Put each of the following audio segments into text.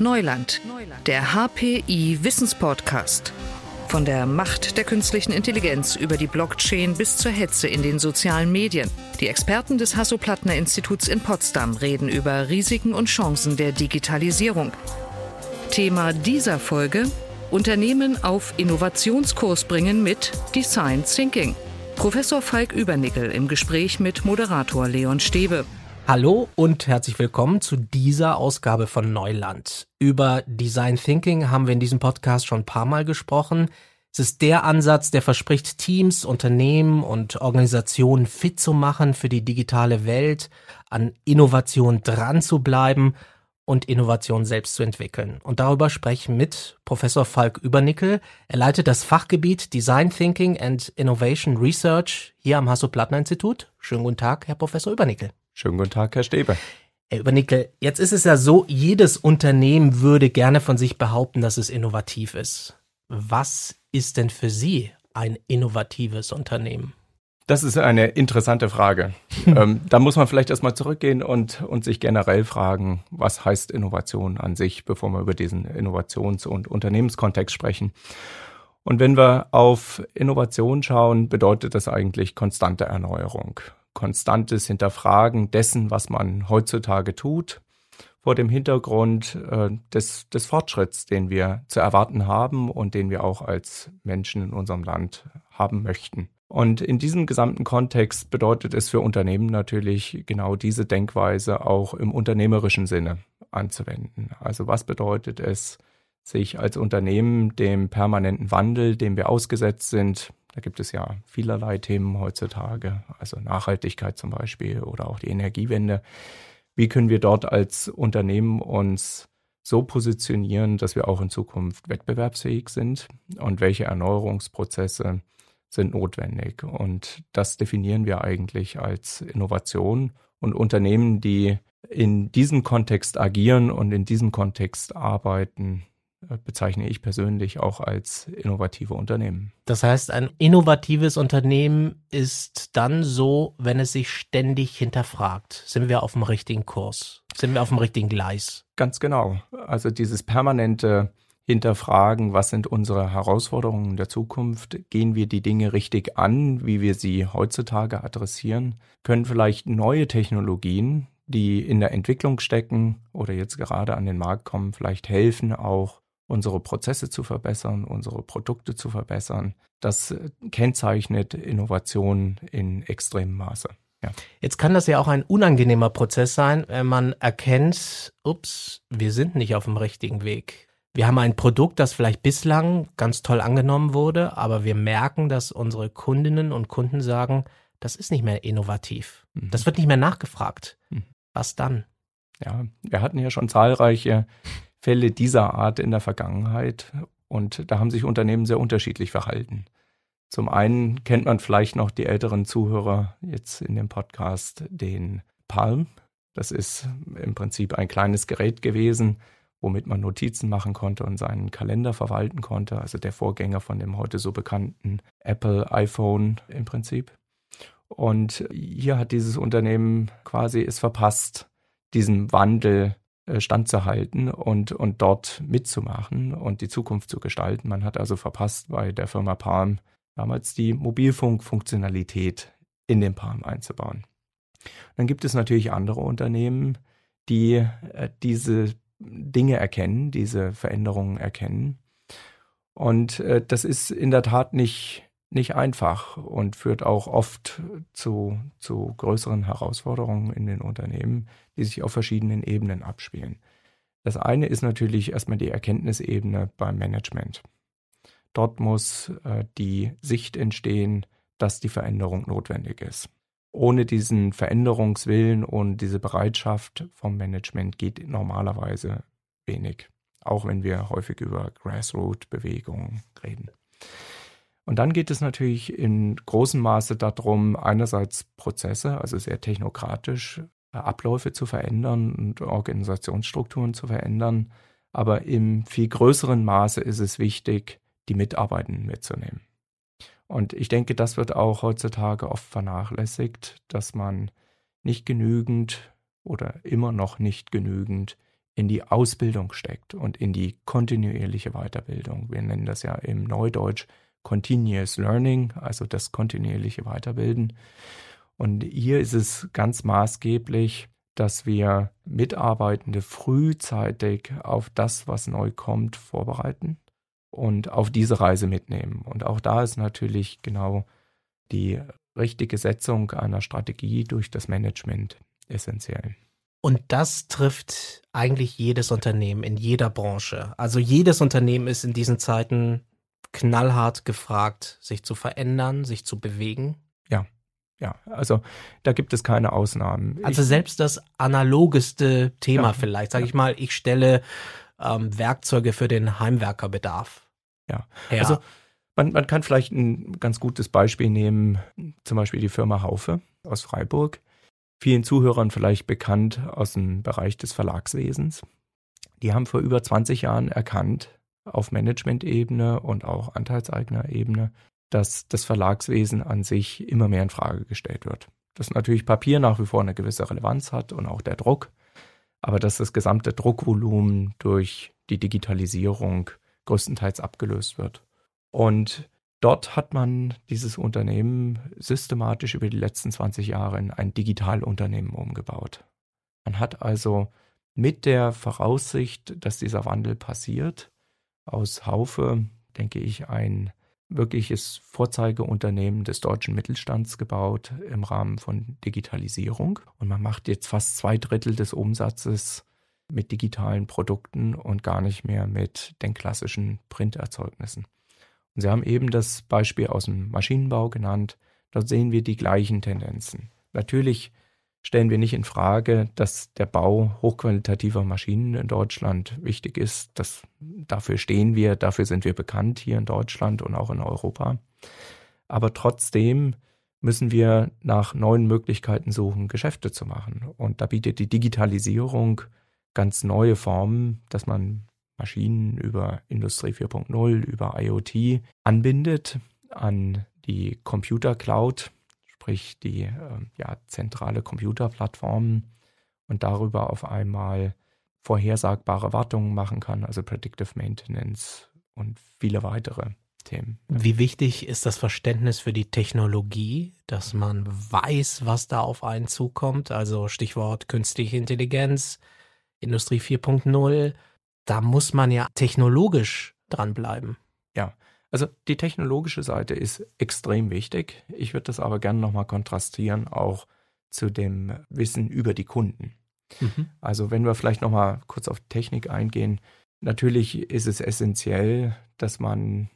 Neuland, der HPI Wissenspodcast. Von der Macht der künstlichen Intelligenz über die Blockchain bis zur Hetze in den sozialen Medien. Die Experten des Hasso-Plattner-Instituts in Potsdam reden über Risiken und Chancen der Digitalisierung. Thema dieser Folge: Unternehmen auf Innovationskurs bringen mit Design Thinking. Professor Falk Übernickel im Gespräch mit Moderator Leon Stebe. Hallo und herzlich willkommen zu dieser Ausgabe von Neuland. Über Design Thinking haben wir in diesem Podcast schon ein paar Mal gesprochen. Es ist der Ansatz, der verspricht, Teams, Unternehmen und Organisationen fit zu machen für die digitale Welt, an Innovation dran zu bleiben und Innovation selbst zu entwickeln. Und darüber sprechen mit Professor Falk Übernickel. Er leitet das Fachgebiet Design Thinking and Innovation Research hier am Hasso-Plattner-Institut. Schönen guten Tag, Herr Professor Übernickel. Schönen guten Tag, Herr Stäbe. Herr Übernickel, jetzt ist es ja so, jedes Unternehmen würde gerne von sich behaupten, dass es innovativ ist. Was ist denn für Sie ein innovatives Unternehmen? Das ist eine interessante Frage. ähm, da muss man vielleicht erstmal zurückgehen und, und sich generell fragen, was heißt Innovation an sich, bevor wir über diesen Innovations- und Unternehmenskontext sprechen. Und wenn wir auf Innovation schauen, bedeutet das eigentlich konstante Erneuerung konstantes Hinterfragen dessen, was man heutzutage tut, vor dem Hintergrund äh, des, des Fortschritts, den wir zu erwarten haben und den wir auch als Menschen in unserem Land haben möchten. Und in diesem gesamten Kontext bedeutet es für Unternehmen natürlich genau diese Denkweise auch im unternehmerischen Sinne anzuwenden. Also was bedeutet es, sich als Unternehmen dem permanenten Wandel, dem wir ausgesetzt sind, da gibt es ja vielerlei Themen heutzutage, also Nachhaltigkeit zum Beispiel oder auch die Energiewende. Wie können wir dort als Unternehmen uns so positionieren, dass wir auch in Zukunft wettbewerbsfähig sind und welche Erneuerungsprozesse sind notwendig. Und das definieren wir eigentlich als Innovation und Unternehmen, die in diesem Kontext agieren und in diesem Kontext arbeiten, bezeichne ich persönlich auch als innovative Unternehmen. Das heißt, ein innovatives Unternehmen ist dann so, wenn es sich ständig hinterfragt. Sind wir auf dem richtigen Kurs? Sind wir auf dem richtigen Gleis? Ganz genau. Also dieses permanente Hinterfragen, was sind unsere Herausforderungen der Zukunft? Gehen wir die Dinge richtig an, wie wir sie heutzutage adressieren? Können vielleicht neue Technologien, die in der Entwicklung stecken oder jetzt gerade an den Markt kommen, vielleicht helfen, auch unsere Prozesse zu verbessern, unsere Produkte zu verbessern. Das äh, kennzeichnet Innovation in extremem Maße. Ja. Jetzt kann das ja auch ein unangenehmer Prozess sein, wenn man erkennt, ups, wir sind nicht auf dem richtigen Weg. Wir haben ein Produkt, das vielleicht bislang ganz toll angenommen wurde, aber wir merken, dass unsere Kundinnen und Kunden sagen, das ist nicht mehr innovativ. Mhm. Das wird nicht mehr nachgefragt. Mhm. Was dann? Ja, wir hatten ja schon zahlreiche Fälle dieser Art in der Vergangenheit und da haben sich Unternehmen sehr unterschiedlich verhalten. Zum einen kennt man vielleicht noch die älteren Zuhörer jetzt in dem Podcast den Palm. Das ist im Prinzip ein kleines Gerät gewesen, womit man Notizen machen konnte und seinen Kalender verwalten konnte. Also der Vorgänger von dem heute so bekannten Apple iPhone im Prinzip. Und hier hat dieses Unternehmen quasi es verpasst, diesen Wandel standzuhalten und, und dort mitzumachen und die Zukunft zu gestalten. Man hat also verpasst, bei der Firma Palm damals die Mobilfunkfunktionalität in den Palm einzubauen. Dann gibt es natürlich andere Unternehmen, die äh, diese Dinge erkennen, diese Veränderungen erkennen. Und äh, das ist in der Tat nicht, nicht einfach und führt auch oft zu, zu größeren Herausforderungen in den Unternehmen, die sich auf verschiedenen Ebenen abspielen. Das eine ist natürlich erstmal die Erkenntnisebene beim Management. Dort muss äh, die Sicht entstehen, dass die Veränderung notwendig ist. Ohne diesen Veränderungswillen und diese Bereitschaft vom Management geht normalerweise wenig, auch wenn wir häufig über Grassroot-Bewegungen reden. Und dann geht es natürlich in großem Maße darum, einerseits Prozesse, also sehr technokratisch, äh, Abläufe zu verändern und Organisationsstrukturen zu verändern. Aber im viel größeren Maße ist es wichtig, die Mitarbeitenden mitzunehmen. Und ich denke, das wird auch heutzutage oft vernachlässigt, dass man nicht genügend oder immer noch nicht genügend in die Ausbildung steckt und in die kontinuierliche Weiterbildung. Wir nennen das ja im Neudeutsch Continuous Learning, also das kontinuierliche Weiterbilden. Und hier ist es ganz maßgeblich, dass wir Mitarbeitende frühzeitig auf das, was neu kommt, vorbereiten und auf diese Reise mitnehmen. Und auch da ist natürlich genau die richtige Setzung einer Strategie durch das Management essentiell. Und das trifft eigentlich jedes Unternehmen in jeder Branche. Also jedes Unternehmen ist in diesen Zeiten knallhart gefragt, sich zu verändern, sich zu bewegen. Ja, ja, also da gibt es keine Ausnahmen. Also ich, selbst das analogeste Thema ja, vielleicht, sage ja. ich mal, ich stelle ähm, Werkzeuge für den Heimwerkerbedarf. Ja, ja. also man, man kann vielleicht ein ganz gutes Beispiel nehmen, zum Beispiel die Firma Haufe aus Freiburg. Vielen Zuhörern vielleicht bekannt aus dem Bereich des Verlagswesens. Die haben vor über 20 Jahren erkannt, auf Management-Ebene und auch Anteilseigner-Ebene, dass das Verlagswesen an sich immer mehr in Frage gestellt wird. Dass natürlich Papier nach wie vor eine gewisse Relevanz hat und auch der Druck, aber dass das gesamte Druckvolumen durch die Digitalisierung größtenteils abgelöst wird. Und dort hat man dieses Unternehmen systematisch über die letzten 20 Jahre in ein Digitalunternehmen umgebaut. Man hat also mit der Voraussicht, dass dieser Wandel passiert, aus Haufe, denke ich, ein wirkliches Vorzeigeunternehmen des deutschen Mittelstands gebaut im Rahmen von Digitalisierung. Und man macht jetzt fast zwei Drittel des Umsatzes mit digitalen Produkten und gar nicht mehr mit den klassischen Printerzeugnissen. Und Sie haben eben das Beispiel aus dem Maschinenbau genannt. Dort sehen wir die gleichen Tendenzen. Natürlich stellen wir nicht in Frage, dass der Bau hochqualitativer Maschinen in Deutschland wichtig ist. Das, dafür stehen wir, dafür sind wir bekannt hier in Deutschland und auch in Europa. Aber trotzdem müssen wir nach neuen Möglichkeiten suchen, Geschäfte zu machen. Und da bietet die Digitalisierung ganz neue Formen, dass man Maschinen über Industrie 4.0, über IoT anbindet an die Computer Cloud, sprich die äh, ja, zentrale Computerplattform und darüber auf einmal vorhersagbare Wartungen machen kann, also Predictive Maintenance und viele weitere Themen. Wie wichtig ist das Verständnis für die Technologie, dass man weiß, was da auf einen zukommt? Also Stichwort künstliche Intelligenz, Industrie 4.0. Da muss man ja technologisch dranbleiben. Ja, also die technologische Seite ist extrem wichtig. Ich würde das aber gerne nochmal kontrastieren, auch zu dem Wissen über die Kunden. Mhm. Also wenn wir vielleicht nochmal kurz auf Technik eingehen, natürlich ist es essentiell, dass man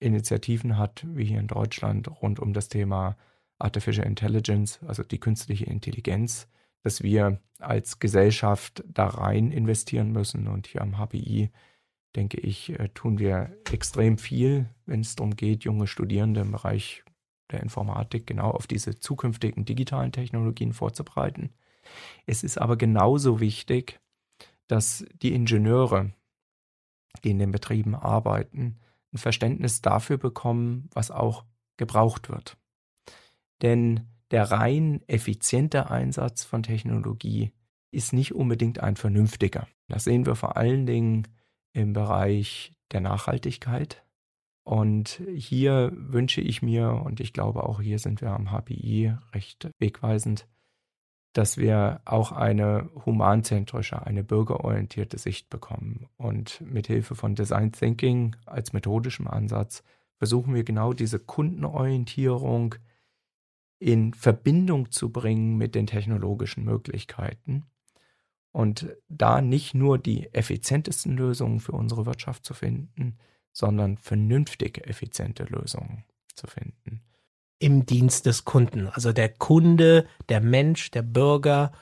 Initiativen hat, wie hier in Deutschland, rund um das Thema Artificial Intelligence, also die künstliche Intelligenz, dass wir als Gesellschaft da rein investieren müssen. Und hier am HPI denke ich, äh, tun wir extrem viel, wenn es darum geht, junge Studierende im Bereich der Informatik genau auf diese zukünftigen digitalen Technologien vorzubereiten. Es ist aber genauso wichtig, dass die Ingenieure, die in den Betrieben arbeiten, ein Verständnis dafür bekommen, was auch gebraucht wird. Denn der rein effiziente Einsatz von Technologie ist nicht unbedingt ein vernünftiger. Das sehen wir vor allen Dingen im Bereich der Nachhaltigkeit. Und hier wünsche ich mir, und ich glaube auch hier sind wir am HPI recht wegweisend, dass wir auch eine humanzentrische, eine bürgerorientierte Sicht bekommen. Und mit Hilfe von Design Thinking als methodischem Ansatz versuchen wir genau diese Kundenorientierung in Verbindung zu bringen mit den technologischen Möglichkeiten und da nicht nur die effizientesten Lösungen für unsere Wirtschaft zu finden, sondern vernünftige, effiziente Lösungen zu finden. Im Dienst des Kunden, also der Kunde, der Mensch, der Bürger,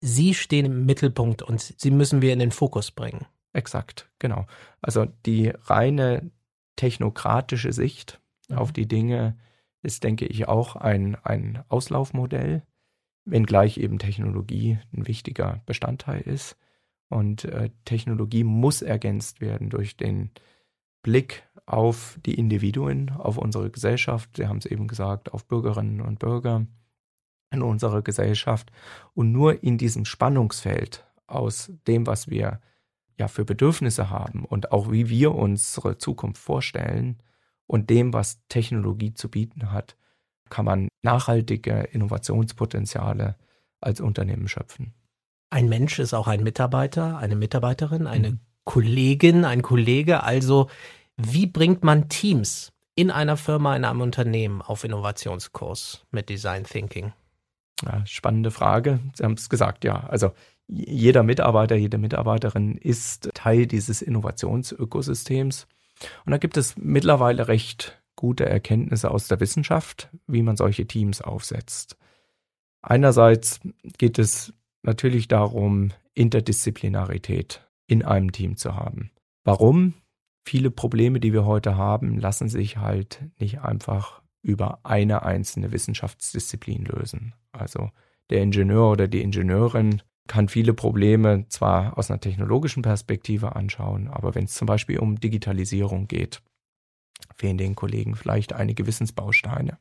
Sie stehen im Mittelpunkt und Sie müssen wir in den Fokus bringen. Exakt, genau. Also die reine technokratische Sicht mhm. auf die Dinge ist, denke ich, auch ein, ein Auslaufmodell wenngleich eben Technologie ein wichtiger Bestandteil ist. Und äh, Technologie muss ergänzt werden durch den Blick auf die Individuen, auf unsere Gesellschaft. Sie haben es eben gesagt, auf Bürgerinnen und Bürger in unserer Gesellschaft. Und nur in diesem Spannungsfeld aus dem, was wir ja für Bedürfnisse haben und auch wie wir unsere Zukunft vorstellen und dem, was Technologie zu bieten hat, kann man nachhaltige Innovationspotenziale als Unternehmen schöpfen. Ein Mensch ist auch ein Mitarbeiter, eine Mitarbeiterin, eine mhm. Kollegin, ein Kollege. Also wie bringt man Teams in einer Firma, in einem Unternehmen auf Innovationskurs mit Design Thinking? Ja, spannende Frage. Sie haben es gesagt, ja. Also jeder Mitarbeiter, jede Mitarbeiterin ist Teil dieses Innovationsökosystems. Und da gibt es mittlerweile recht gute Erkenntnisse aus der Wissenschaft, wie man solche Teams aufsetzt. Einerseits geht es natürlich darum, Interdisziplinarität in einem Team zu haben. Warum? Viele Probleme, die wir heute haben, lassen sich halt nicht einfach über eine einzelne Wissenschaftsdisziplin lösen. Also der Ingenieur oder die Ingenieurin kann viele Probleme zwar aus einer technologischen Perspektive anschauen, aber wenn es zum Beispiel um Digitalisierung geht, fehlen den Kollegen vielleicht einige Wissensbausteine.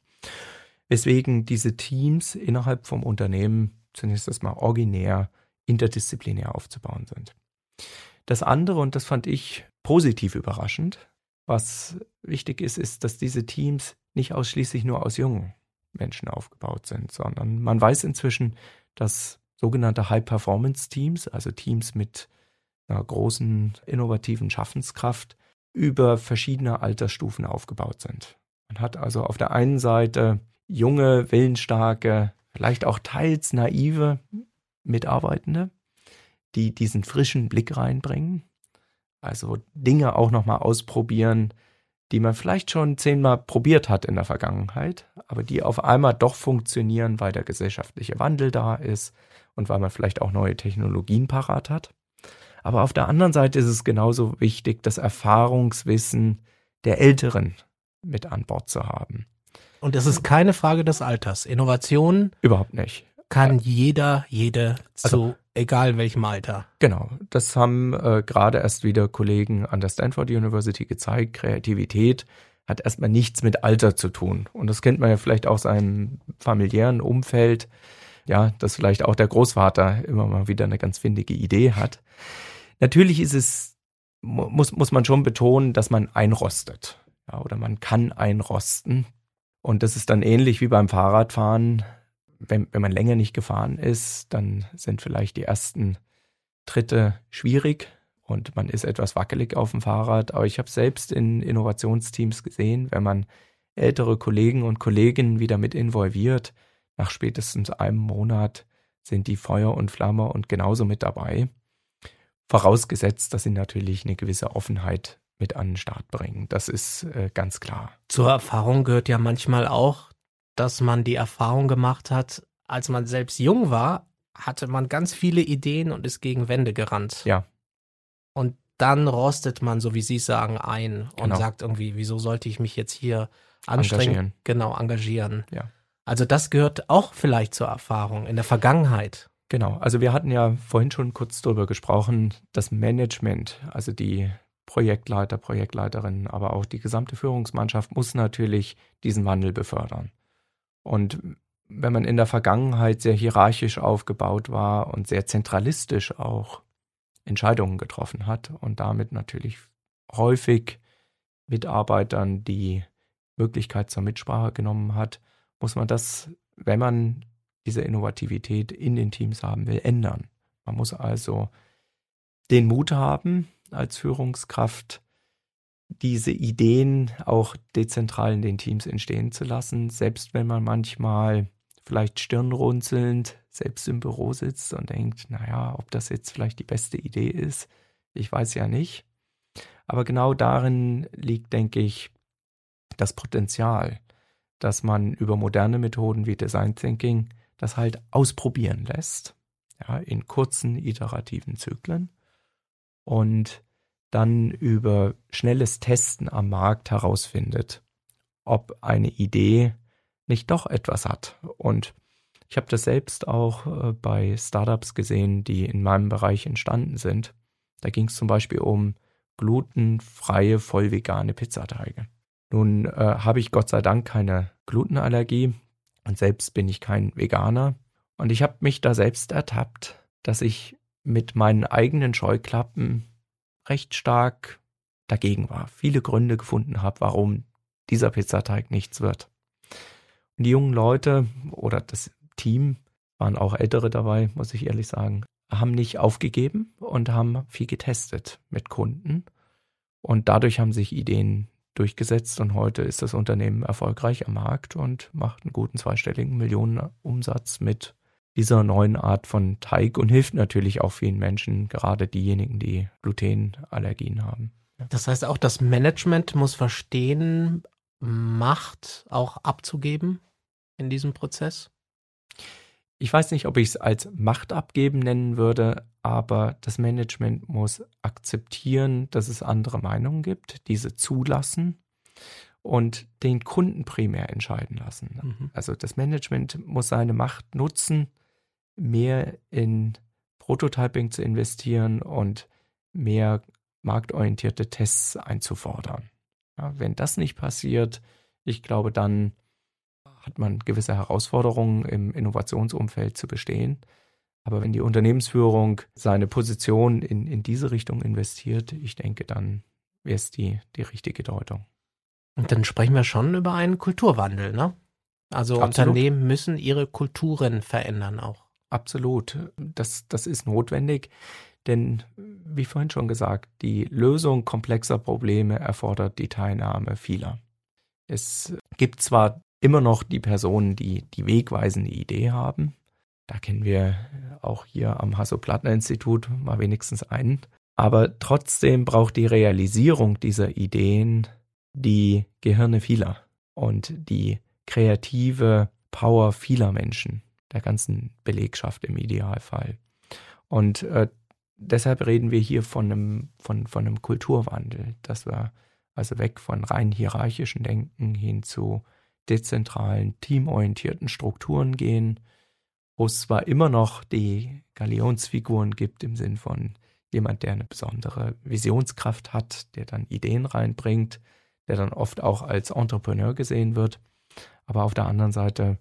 Weswegen diese Teams innerhalb vom Unternehmen zunächst erstmal originär interdisziplinär aufzubauen sind. Das andere, und das fand ich positiv überraschend, was wichtig ist, ist, dass diese Teams nicht ausschließlich nur aus jungen Menschen aufgebaut sind, sondern man weiß inzwischen, dass sogenannte High-Performance-Teams, also Teams mit einer großen innovativen Schaffenskraft, über verschiedene Altersstufen aufgebaut sind. Man hat also auf der einen Seite junge, willensstarke, vielleicht auch teils naive Mitarbeitende, die diesen frischen Blick reinbringen, also Dinge auch nochmal ausprobieren, die man vielleicht schon zehnmal probiert hat in der Vergangenheit, aber die auf einmal doch funktionieren, weil der gesellschaftliche Wandel da ist und weil man vielleicht auch neue Technologien parat hat. Aber auf der anderen Seite ist es genauso wichtig, das Erfahrungswissen der Älteren mit an Bord zu haben. Und es ist keine Frage des Alters. Innovation überhaupt nicht. Kann ja. jeder, jede zu also, egal in welchem Alter. Genau, das haben äh, gerade erst wieder Kollegen an der Stanford University gezeigt. Kreativität hat erstmal nichts mit Alter zu tun. Und das kennt man ja vielleicht aus seinem familiären Umfeld. Ja, dass vielleicht auch der Großvater immer mal wieder eine ganz findige Idee hat. Natürlich ist es, muss, muss man schon betonen, dass man einrostet. Ja, oder man kann einrosten. Und das ist dann ähnlich wie beim Fahrradfahren wenn, wenn man länger nicht gefahren ist, dann sind vielleicht die ersten Tritte schwierig und man ist etwas wackelig auf dem Fahrrad. Aber ich habe selbst in Innovationsteams gesehen, wenn man ältere Kollegen und Kolleginnen wieder mit involviert, nach spätestens einem Monat sind die Feuer und Flamme und genauso mit dabei. Vorausgesetzt, dass sie natürlich eine gewisse Offenheit mit an den Start bringen. Das ist äh, ganz klar. Zur Erfahrung gehört ja manchmal auch, dass man die Erfahrung gemacht hat, als man selbst jung war, hatte man ganz viele Ideen und ist gegen Wände gerannt. Ja. Und dann rostet man, so wie Sie sagen, ein und genau. sagt irgendwie, wieso sollte ich mich jetzt hier anstrengen? Engagieren. Genau, engagieren. Ja. Also das gehört auch vielleicht zur Erfahrung in der Vergangenheit. Genau, also wir hatten ja vorhin schon kurz darüber gesprochen, das Management, also die Projektleiter, Projektleiterinnen, aber auch die gesamte Führungsmannschaft muss natürlich diesen Wandel befördern. Und wenn man in der Vergangenheit sehr hierarchisch aufgebaut war und sehr zentralistisch auch Entscheidungen getroffen hat und damit natürlich häufig Mitarbeitern die Möglichkeit zur Mitsprache genommen hat, muss man das, wenn man diese Innovativität in den Teams haben will, ändern. Man muss also den Mut haben, als Führungskraft diese Ideen auch dezentral in den Teams entstehen zu lassen, selbst wenn man manchmal vielleicht stirnrunzelnd selbst im Büro sitzt und denkt, naja, ob das jetzt vielleicht die beste Idee ist, ich weiß ja nicht. Aber genau darin liegt, denke ich, das Potenzial, dass man über moderne Methoden wie Design Thinking das halt ausprobieren lässt, ja, in kurzen iterativen Zyklen und dann über schnelles Testen am Markt herausfindet, ob eine Idee nicht doch etwas hat. Und ich habe das selbst auch äh, bei Startups gesehen, die in meinem Bereich entstanden sind. Da ging es zum Beispiel um glutenfreie, voll vegane Pizzateige. Nun äh, habe ich Gott sei Dank keine Glutenallergie und selbst bin ich kein Veganer. Und ich habe mich da selbst ertappt, dass ich mit meinen eigenen Scheuklappen recht stark dagegen war, viele Gründe gefunden habe, warum dieser Pizzateig nichts wird. Und die jungen Leute oder das Team, waren auch ältere dabei, muss ich ehrlich sagen, haben nicht aufgegeben und haben viel getestet mit Kunden. Und dadurch haben sich Ideen durchgesetzt und heute ist das Unternehmen erfolgreich am Markt und macht einen guten zweistelligen Millionenumsatz mit dieser neuen Art von Teig und hilft natürlich auch vielen Menschen, gerade diejenigen, die Glutenallergien haben. Das heißt auch, das Management muss verstehen, Macht auch abzugeben in diesem Prozess? Ich weiß nicht, ob ich es als Macht abgeben nennen würde, aber das Management muss akzeptieren, dass es andere Meinungen gibt, diese zulassen und den Kunden primär entscheiden lassen. Mhm. Also das Management muss seine Macht nutzen, mehr in Prototyping zu investieren und mehr marktorientierte Tests einzufordern. Ja, wenn das nicht passiert, ich glaube, dann hat man gewisse Herausforderungen im Innovationsumfeld zu bestehen. Aber wenn die Unternehmensführung seine Position in, in diese Richtung investiert, ich denke, dann wäre es die, die richtige Deutung. Und dann sprechen wir schon über einen Kulturwandel, ne? Also Absolut. Unternehmen müssen ihre Kulturen verändern auch. Absolut. Das, das ist notwendig. Denn, wie vorhin schon gesagt, die Lösung komplexer Probleme erfordert die Teilnahme vieler. Es gibt zwar immer noch die Personen, die die wegweisende Idee haben. Da kennen wir auch hier am Hasso-Plattner-Institut mal wenigstens einen. Aber trotzdem braucht die Realisierung dieser Ideen die Gehirne vieler und die kreative Power vieler Menschen, der ganzen Belegschaft im Idealfall. Und äh, deshalb reden wir hier von einem, von, von einem Kulturwandel, dass wir also weg von rein hierarchischen Denken hin zu dezentralen, teamorientierten Strukturen gehen, wo es zwar immer noch die Galionsfiguren gibt im Sinn von jemand, der eine besondere Visionskraft hat, der dann Ideen reinbringt, der dann oft auch als Entrepreneur gesehen wird, aber auf der anderen Seite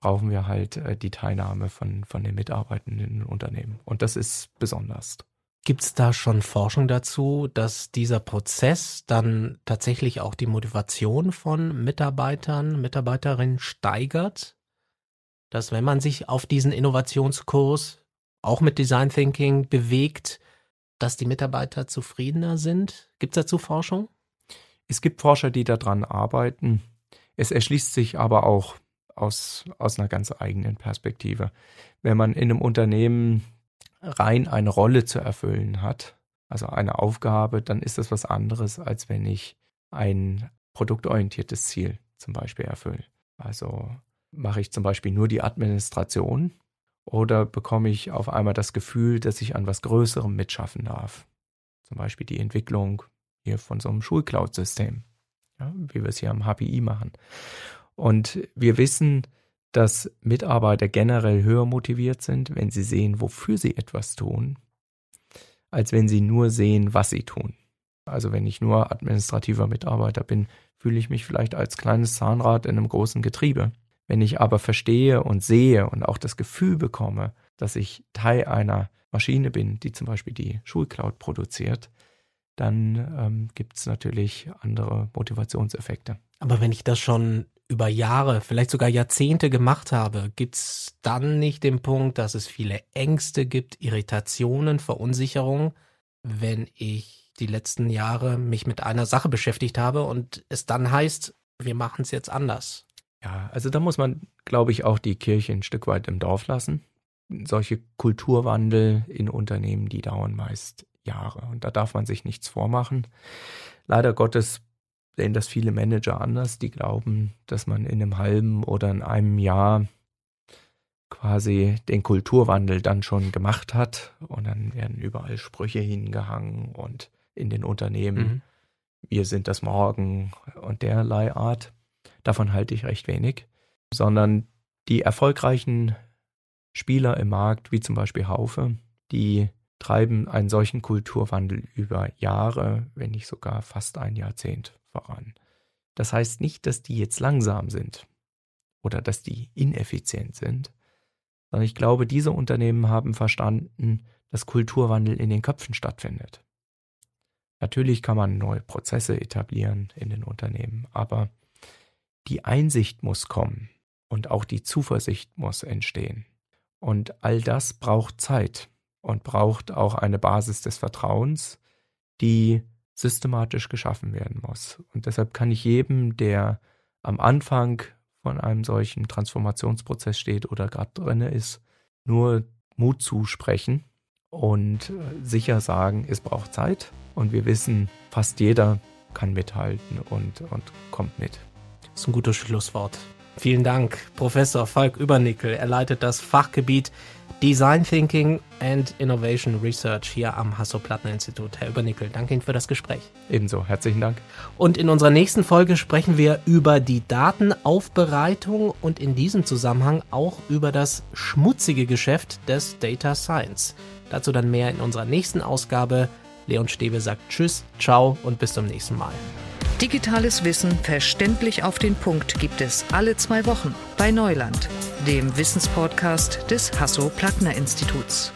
brauchen wir halt äh, die Teilnahme von, von den Mitarbeitenden in Unternehmen. Und das ist besonders. Gibt es da schon Forschung dazu, dass dieser Prozess dann tatsächlich auch die Motivation von Mitarbeitern, Mitarbeiterinnen steigert? Dass wenn man sich auf diesen Innovationskurs auch mit Design Thinking bewegt, dass die Mitarbeiter zufriedener sind? Gibt es dazu Forschung? Es gibt Forscher, die daran arbeiten. Es erschließt sich aber auch aus, aus einer ganz eigenen Perspektive. Wenn man in einem Unternehmen rein eine Rolle zu erfüllen hat, also eine Aufgabe, dann ist das was anderes, als wenn ich ein produktorientiertes Ziel zum Beispiel erfülle. Also mache ich zum Beispiel nur die Administration oder bekomme ich auf einmal das Gefühl, dass ich an was Größerem mitschaffen darf. Zum Beispiel die Entwicklung hier von so einem Schulcloud-System, ja, wie wir es hier am HPI machen. Und wir wissen, dass Mitarbeiter generell höher motiviert sind, wenn sie sehen, wofür sie etwas tun, als wenn sie nur sehen, was sie tun. Also wenn ich nur administrativer Mitarbeiter bin, fühle ich mich vielleicht als kleines Zahnrad in einem großen Getriebe. Wenn ich aber verstehe und sehe und auch das Gefühl bekomme, dass ich Teil einer Maschine bin, die zum Beispiel die Schulcloud produziert, dann ähm, gibt es natürlich andere Motivationseffekte. Aber wenn ich das schon über Jahre, vielleicht sogar Jahrzehnte gemacht habe, gibt es dann nicht den Punkt, dass es viele Ängste gibt, Irritationen, Verunsicherung, wenn ich die letzten Jahre mich mit einer Sache beschäftigt habe und es dann heißt, wir machen es jetzt anders. Ja, also da muss man, glaube ich, auch die Kirche ein Stück weit im Dorf lassen. Solche Kulturwandel in Unternehmen, die dauern meist Jahre und da darf man sich nichts vormachen. Leider Gottes sehen das viele Manager anders. Die glauben, dass man in einem halben oder in einem Jahr quasi den Kulturwandel dann schon gemacht hat und dann werden überall Sprüche hingehangen und in den Unternehmen, mhm. wir sind das Morgen und derlei Art. Davon halte ich recht wenig, sondern die erfolgreichen Spieler im Markt, wie zum Beispiel Haufe, die treiben einen solchen Kulturwandel über Jahre, wenn nicht sogar fast ein Jahrzehnt voran. Das heißt nicht, dass die jetzt langsam sind oder dass die ineffizient sind, sondern ich glaube, diese Unternehmen haben verstanden, dass Kulturwandel in den Köpfen stattfindet. Natürlich kann man neue Prozesse etablieren in den Unternehmen, aber die Einsicht muss kommen und auch die Zuversicht muss entstehen. Und all das braucht Zeit und braucht auch eine Basis des Vertrauens, die systematisch geschaffen werden muss. Und deshalb kann ich jedem, der am Anfang von einem solchen Transformationsprozess steht oder gerade drinne ist, nur Mut zusprechen und äh, sicher sagen, es braucht Zeit und wir wissen, fast jeder kann mithalten und, und kommt mit. Das ist ein gutes Schlusswort. Vielen Dank, Professor Falk Übernickel. Er leitet das Fachgebiet Design Thinking and Innovation Research hier am Hasso-Plattner-Institut. Herr Übernickel, danke Ihnen für das Gespräch. Ebenso, herzlichen Dank. Und in unserer nächsten Folge sprechen wir über die Datenaufbereitung und in diesem Zusammenhang auch über das schmutzige Geschäft des Data Science. Dazu dann mehr in unserer nächsten Ausgabe. Leon Stäbe sagt Tschüss, ciao und bis zum nächsten Mal. Digitales Wissen verständlich auf den Punkt gibt es alle zwei Wochen bei Neuland, dem Wissenspodcast des Hasso-Plattner-Instituts.